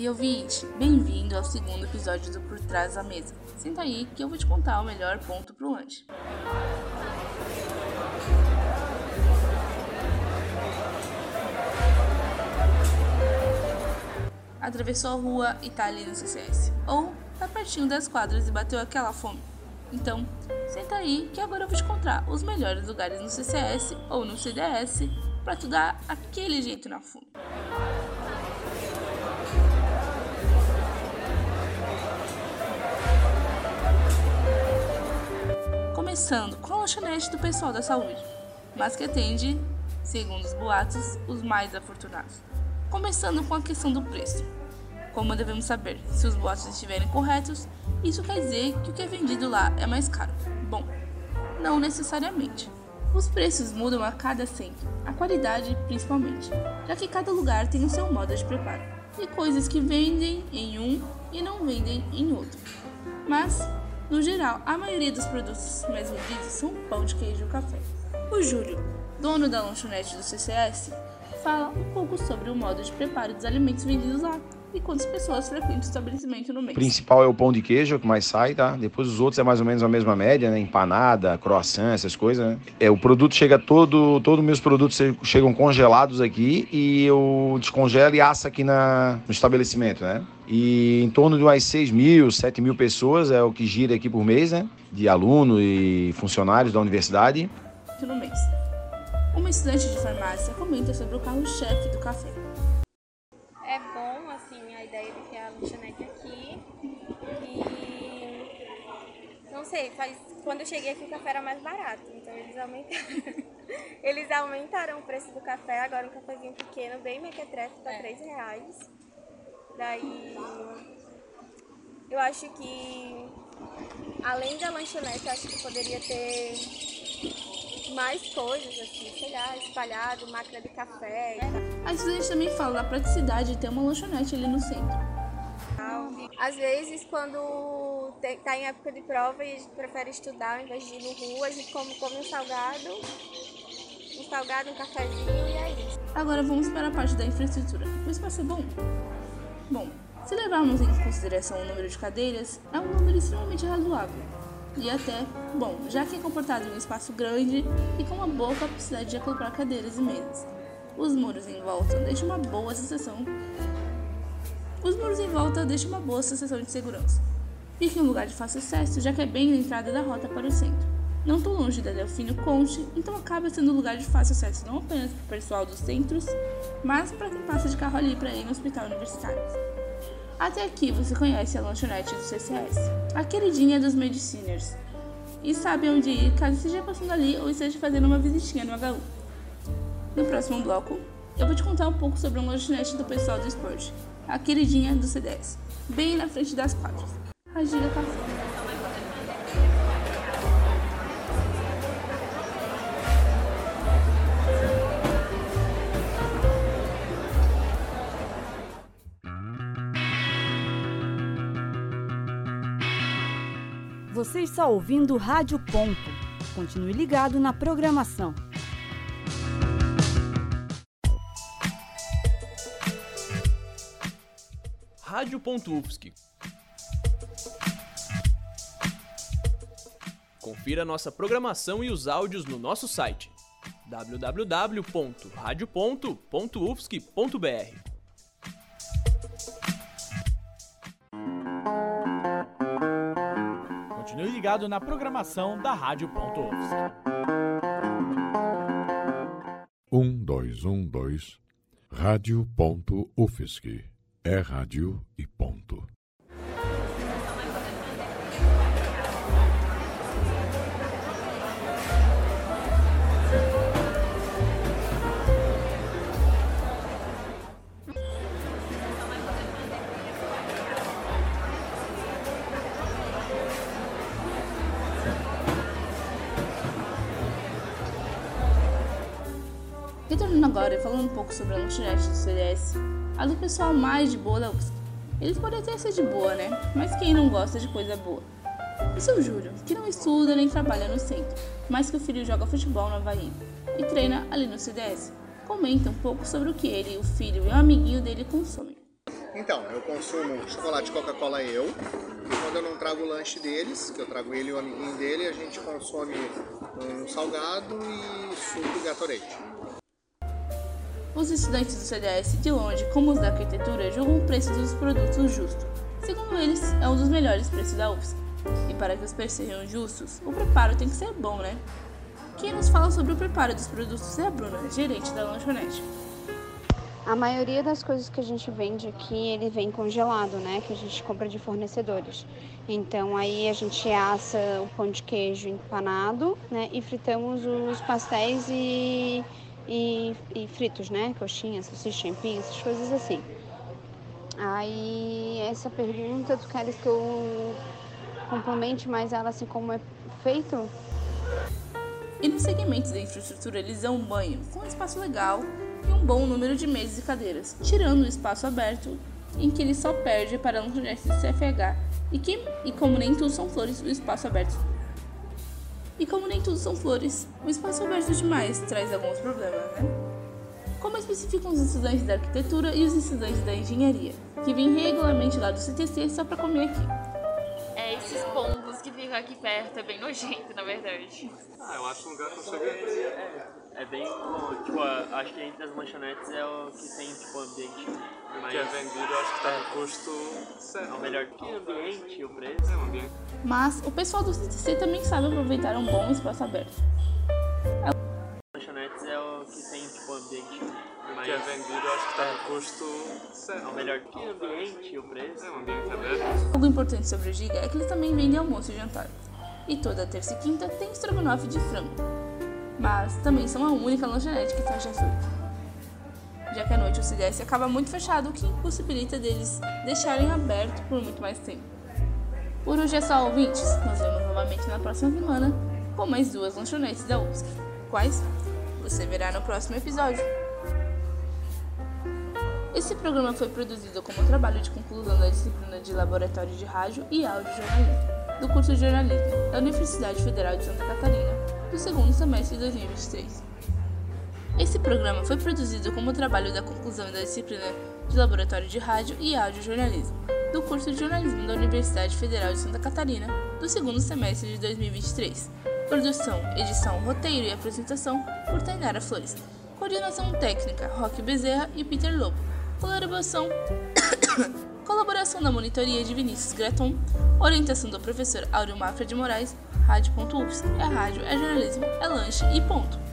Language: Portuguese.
Ei, ouvinte! Bem-vindo ao segundo episódio do Por Trás da Mesa. Senta aí que eu vou te contar o melhor ponto pro lanche. Atravessou a rua e tá ali no CCS. Ou tá pertinho das quadras e bateu aquela fome. Então, senta aí que agora eu vou te contar os melhores lugares no CCS ou no CDS para tu dar aquele jeito na fome. Começando com a lanchonete do pessoal da saúde, mas que atende, segundo os boatos, os mais afortunados. Começando com a questão do preço. Como devemos saber, se os boatos estiverem corretos, isso quer dizer que o que é vendido lá é mais caro. Bom, não necessariamente. Os preços mudam a cada sempre, a qualidade principalmente, já que cada lugar tem o seu modo de preparo, e coisas que vendem em um e não vendem em outro. Mas, no geral, a maioria dos produtos mais vendidos são pão de queijo e café. O Júlio, dono da lanchonete do CCS, fala um pouco sobre o modo de preparo dos alimentos vendidos lá e quantas pessoas frequentam o estabelecimento no mês. O principal é o pão de queijo, que mais sai, tá? Depois os outros é mais ou menos a mesma média, né? Empanada, croissant, essas coisas, né? É, o produto chega todo, todos os meus produtos chegam congelados aqui e eu descongelo e assa aqui na, no estabelecimento, né? E em torno de umas 6 mil, 7 mil pessoas é o que gira aqui por mês, né? De alunos e funcionários da universidade. No mês. Uma estudante de farmácia comenta sobre o carro-chefe do café. É bom, assim, a ideia de ter a lanchonete aqui. E. Não sei, faz... quando eu cheguei aqui o café era mais barato, então eles aumentaram. eles aumentaram o preço do café, agora um cafezinho pequeno, bem mequetrefe, tá é. 3 reais. Daí. Eu acho que. Além da lanchonete, eu acho que poderia ter mais coisas, assim, sei lá, espalhado, máquina de café. Às vezes também fala da praticidade de ter uma lanchonete ali no centro. Às vezes, quando tá em época de prova e a gente prefere estudar ao invés de ir no rua, a gente come, come um salgado, um salgado, um cafezinho e é isso. Agora vamos para a parte da infraestrutura. O espaço é bom? Bom, se levarmos em consideração o número de cadeiras, é um número extremamente razoável e até bom, já que é comportado em um espaço grande e com uma boa capacidade de acoplar cadeiras e mesas. Os muros em volta deixam uma boa sensação. Os muros em volta deixam uma boa sensação de segurança. Fica em um lugar de fácil acesso, já que é bem na entrada da rota para o centro. Não tão longe da Delfino Conte, então acaba sendo um lugar de fácil acesso não apenas para o pessoal dos centros, mas para quem passa de carro ali para ir no hospital universitário. Até aqui você conhece a lanchonete do CCS, a queridinha dos mediciners, e sabe onde ir caso esteja passando ali ou esteja fazendo uma visitinha no HU. No próximo bloco, eu vou te contar um pouco sobre a lanchonete do pessoal do esporte, a queridinha do CDS, bem na frente das quadras, a Giga Café. Você está ouvindo Rádio Ponto. Continue ligado na programação. Rádio Ufsc. Confira nossa programação e os áudios no nosso site www.radio.ufsc.br. ligado na programação da Rádio Ponto Um, dois, um, dois. Rádio Ponto. É rádio e ponto. Retornando agora falando um pouco sobre a lanchonete do CDS, a do pessoal mais de boa da UFSC. Eles podem até ser de boa, né? Mas quem não gosta de coisa boa? E seu Júlio, que não estuda nem trabalha no centro, mas que o filho joga futebol no Havaí e treina ali no CDS, comenta um pouco sobre o que ele, o filho e o amiguinho dele consomem. Então, eu consumo chocolate Coca-Cola eu. E quando eu não trago o lanche deles, que eu trago ele e o amiguinho dele, a gente consome um salgado e suco e Gatorade. Os estudantes do CDS, de longe, como os da arquitetura, julgam o preço dos produtos justo. Segundo eles, é um dos melhores preços da UFSC. E para que os preços sejam justos, o preparo tem que ser bom, né? Quem nos fala sobre o preparo dos produtos é a Bruna, gerente da lanchonete. A maioria das coisas que a gente vende aqui, ele vem congelado, né? Que a gente compra de fornecedores. Então aí a gente assa o pão de queijo empanado, né? E fritamos os pastéis e, e, e fritos, né? Coxinha, salsicha, empim, essas coisas assim. Aí essa pergunta, tu queres que eu complemente mais ela assim como é feito? E no segmento da infraestrutura eles dão um banho com um espaço legal e um bom número de mesas e cadeiras, tirando o espaço aberto em que ele só perde para a lanchonete de CFH e, que, e como nem tudo são flores, o espaço aberto. E como nem tudo são flores, o espaço aberto demais traz alguns problemas, né? Como especificam os estudantes da arquitetura e os estudantes da engenharia, que vêm regularmente lá do CTC só para comer aqui. É, esses pombos que ficam aqui perto é bem nojento, na verdade. Ah, eu acho um lugar. É, é bem. Tipo, acho que entre as lanchonetes é o que tem, tipo, ambiente mais... que é vendido, acho que tá no custo certo. É o melhor que ambiente, o preço. É, o ambiente. Mas o pessoal do CTC também sabe aproveitar um bom espaço aberto. Lanchonetes é o que tem, tipo, ambiente mais... que é vendido, acho que tá no custo certo. É o melhor que ambiente, o preço. É, o ambiente aberto. Algo importante sobre o Giga é que eles também vendem almoço e jantar. E toda terça e quinta tem estrogonofe de frango. Mas também são a única lanchonete que fecha às 8. Já que à noite o CDS acaba muito fechado, o que impossibilita deles deixarem aberto por muito mais tempo. Por hoje é só, ouvintes. Nós vemos novamente na próxima semana com mais duas lanchonetes da UFSC. Quais? Você verá no próximo episódio. Esse programa foi produzido como trabalho de conclusão da disciplina de Laboratório de Rádio e Audiojornalismo do curso de jornalismo da Universidade Federal de Santa Catarina, do segundo semestre de 2023. Esse programa foi produzido como trabalho da conclusão da disciplina de Laboratório de Rádio e Audiojornalismo do curso de jornalismo da Universidade Federal de Santa Catarina, do segundo semestre de 2023. Produção, edição, roteiro e apresentação por Tainara Flores. Coordenação técnica, Roque Bezerra e Peter Lobo. Colaboração Colaboração da monitoria de Vinícius Greton. Orientação do professor Áureo Mafra de Moraes. Rádio.UFS. É rádio, é jornalismo, é lanche e ponto.